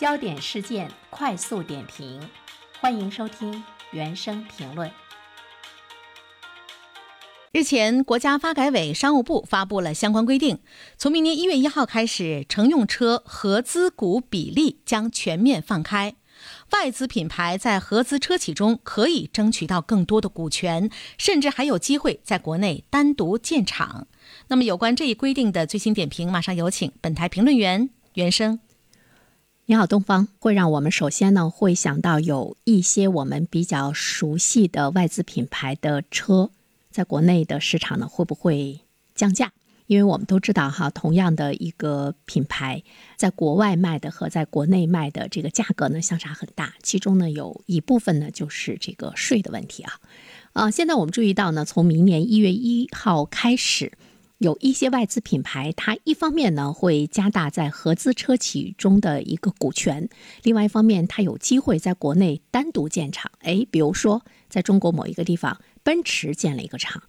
焦点事件快速点评，欢迎收听原声评论。日前，国家发改委、商务部发布了相关规定，从明年一月一号开始，乘用车合资股比例将全面放开，外资品牌在合资车企中可以争取到更多的股权，甚至还有机会在国内单独建厂。那么，有关这一规定的最新点评，马上有请本台评论员袁生。你好，东方会让我们首先呢会想到有一些我们比较熟悉的外资品牌的车，在国内的市场呢会不会降价？因为我们都知道哈，同样的一个品牌，在国外卖的和在国内卖的这个价格呢相差很大，其中呢有一部分呢就是这个税的问题啊。啊，现在我们注意到呢，从明年一月一号开始。有一些外资品牌，它一方面呢会加大在合资车企中的一个股权，另外一方面它有机会在国内单独建厂。哎，比如说在中国某一个地方，奔驰建了一个厂。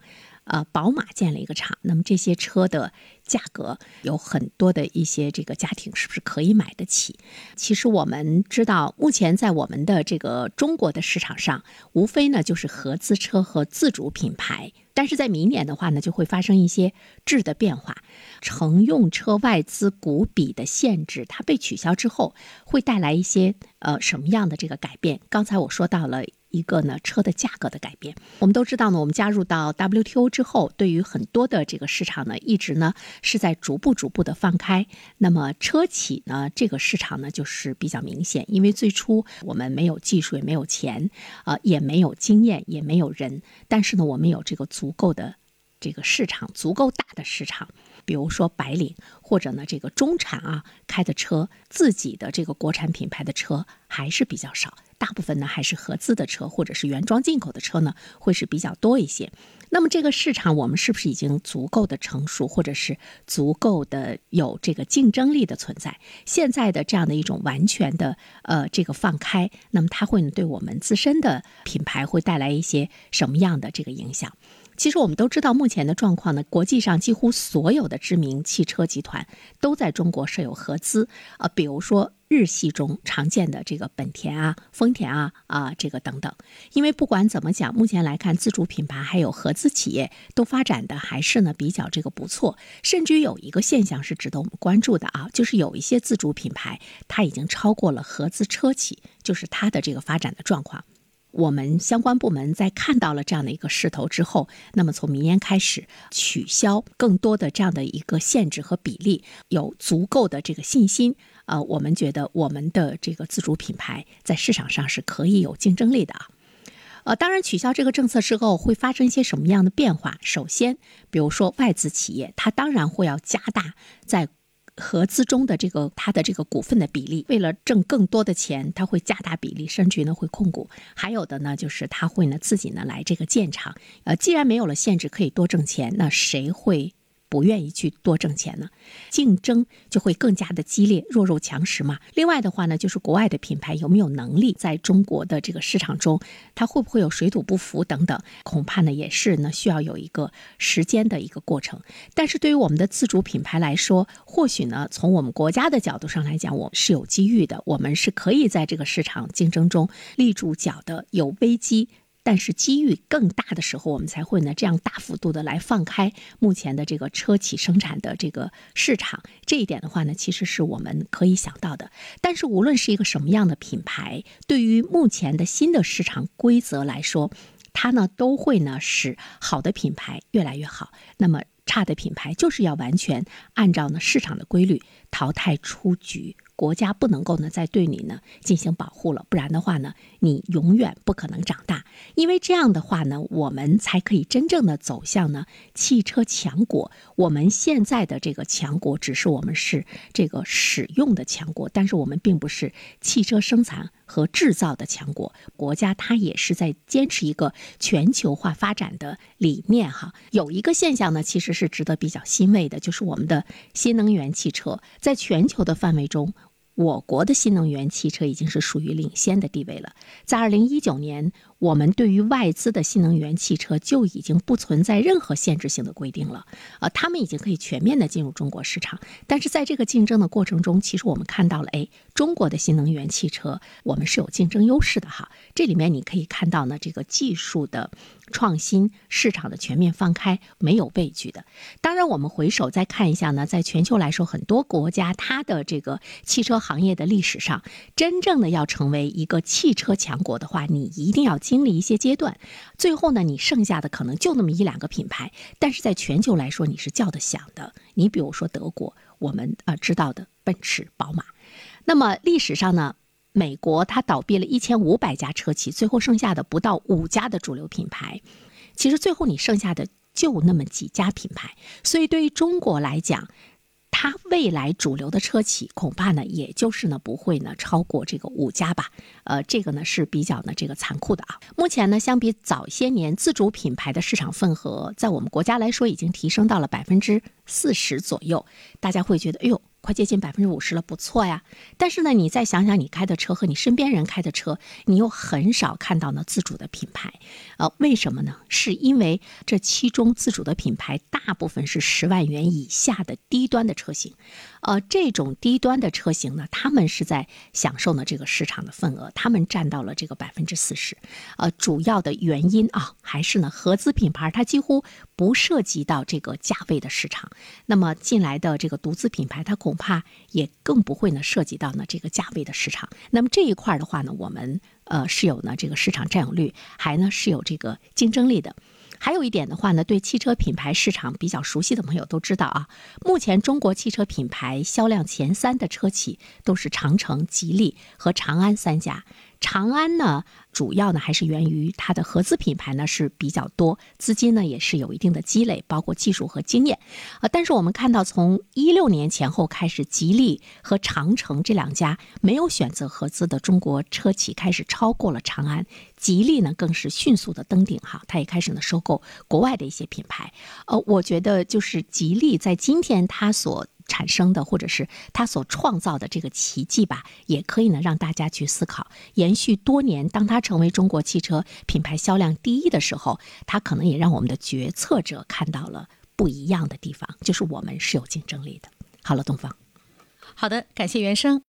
呃，宝马建了一个厂，那么这些车的价格有很多的一些这个家庭是不是可以买得起？其实我们知道，目前在我们的这个中国的市场上，无非呢就是合资车和自主品牌，但是在明年的话呢，就会发生一些质的变化，乘用车外资股比的限制它被取消之后，会带来一些呃什么样的这个改变？刚才我说到了。一个呢，车的价格的改变，我们都知道呢。我们加入到 WTO 之后，对于很多的这个市场呢，一直呢是在逐步逐步的放开。那么车企呢，这个市场呢就是比较明显，因为最初我们没有技术，也没有钱，啊，也没有经验，也没有人，但是呢，我们有这个足够的这个市场，足够大的市场。比如说白领或者呢这个中产啊开的车，自己的这个国产品牌的车还是比较少，大部分呢还是合资的车或者是原装进口的车呢会是比较多一些。那么这个市场我们是不是已经足够的成熟，或者是足够的有这个竞争力的存在？现在的这样的一种完全的呃这个放开，那么它会对我们自身的品牌会带来一些什么样的这个影响？其实我们都知道，目前的状况呢，国际上几乎所有的知名汽车集团都在中国设有合资啊，比如说日系中常见的这个本田啊、丰田啊啊这个等等。因为不管怎么讲，目前来看，自主品牌还有合资企业都发展的还是呢比较这个不错，甚至于有一个现象是值得我们关注的啊，就是有一些自主品牌它已经超过了合资车企，就是它的这个发展的状况。我们相关部门在看到了这样的一个势头之后，那么从明年开始取消更多的这样的一个限制和比例，有足够的这个信心，呃，我们觉得我们的这个自主品牌在市场上是可以有竞争力的啊。呃，当然取消这个政策之后会发生一些什么样的变化？首先，比如说外资企业，它当然会要加大在。合资中的这个它的这个股份的比例，为了挣更多的钱，它会加大比例，甚至于呢会控股。还有的呢，就是他会呢自己呢来这个建厂。呃，既然没有了限制，可以多挣钱，那谁会？不愿意去多挣钱呢，竞争就会更加的激烈，弱肉强食嘛。另外的话呢，就是国外的品牌有没有能力在中国的这个市场中，它会不会有水土不服等等，恐怕呢也是呢需要有一个时间的一个过程。但是对于我们的自主品牌来说，或许呢从我们国家的角度上来讲，我们是有机遇的，我们是可以在这个市场竞争中立住脚的。有危机。但是机遇更大的时候，我们才会呢这样大幅度的来放开目前的这个车企生产的这个市场。这一点的话呢，其实是我们可以想到的。但是无论是一个什么样的品牌，对于目前的新的市场规则来说，它呢都会呢使好的品牌越来越好。那么差的品牌就是要完全按照呢市场的规律淘汰出局。国家不能够呢再对你呢进行保护了，不然的话呢，你永远不可能长大。因为这样的话呢，我们才可以真正的走向呢汽车强国。我们现在的这个强国，只是我们是这个使用的强国，但是我们并不是汽车生产和制造的强国。国家它也是在坚持一个全球化发展的理念哈。有一个现象呢，其实是值得比较欣慰的，就是我们的新能源汽车在全球的范围中。我国的新能源汽车已经是属于领先的地位了。在二零一九年，我们对于外资的新能源汽车就已经不存在任何限制性的规定了，呃，他们已经可以全面的进入中国市场。但是在这个竞争的过程中，其实我们看到了，哎，中国的新能源汽车我们是有竞争优势的哈。这里面你可以看到呢，这个技术的。创新市场的全面放开，没有畏惧的。当然，我们回首再看一下呢，在全球来说，很多国家它的这个汽车行业的历史上，真正的要成为一个汽车强国的话，你一定要经历一些阶段。最后呢，你剩下的可能就那么一两个品牌，但是在全球来说，你是叫得响的。你比如说德国，我们啊知道的奔驰、宝马。那么历史上呢？美国它倒闭了一千五百家车企，最后剩下的不到五家的主流品牌。其实最后你剩下的就那么几家品牌，所以对于中国来讲，它未来主流的车企恐怕呢，也就是呢不会呢超过这个五家吧。呃，这个呢是比较呢这个残酷的啊。目前呢，相比早些年，自主品牌的市场份额在我们国家来说已经提升到了百分之四十左右。大家会觉得，哎呦。快接近百分之五十了，不错呀。但是呢，你再想想你开的车和你身边人开的车，你又很少看到呢自主的品牌，呃，为什么呢？是因为这其中自主的品牌大部分是十万元以下的低端的车型。呃，这种低端的车型呢，他们是在享受呢这个市场的份额，他们占到了这个百分之四十。呃，主要的原因啊，还是呢合资品牌它几乎不涉及到这个价位的市场。那么进来的这个独资品牌，它恐恐怕也更不会呢涉及到呢这个价位的市场。那么这一块的话呢，我们呃是有呢这个市场占有率，还呢是有这个竞争力的。还有一点的话呢，对汽车品牌市场比较熟悉的朋友都知道啊，目前中国汽车品牌销量前三的车企都是长城、吉利和长安三家。长安呢，主要呢还是源于它的合资品牌呢是比较多，资金呢也是有一定的积累，包括技术和经验。啊，但是我们看到从一六年前后开始，吉利和长城这两家没有选择合资的中国车企开始超过了长安，吉利呢更是迅速的登顶哈，它也开始呢收购国外的一些品牌。呃，我觉得就是吉利在今天它所。产生的，或者是他所创造的这个奇迹吧，也可以呢让大家去思考。延续多年，当他成为中国汽车品牌销量第一的时候，他可能也让我们的决策者看到了不一样的地方，就是我们是有竞争力的。好了，东方，好的，感谢原生。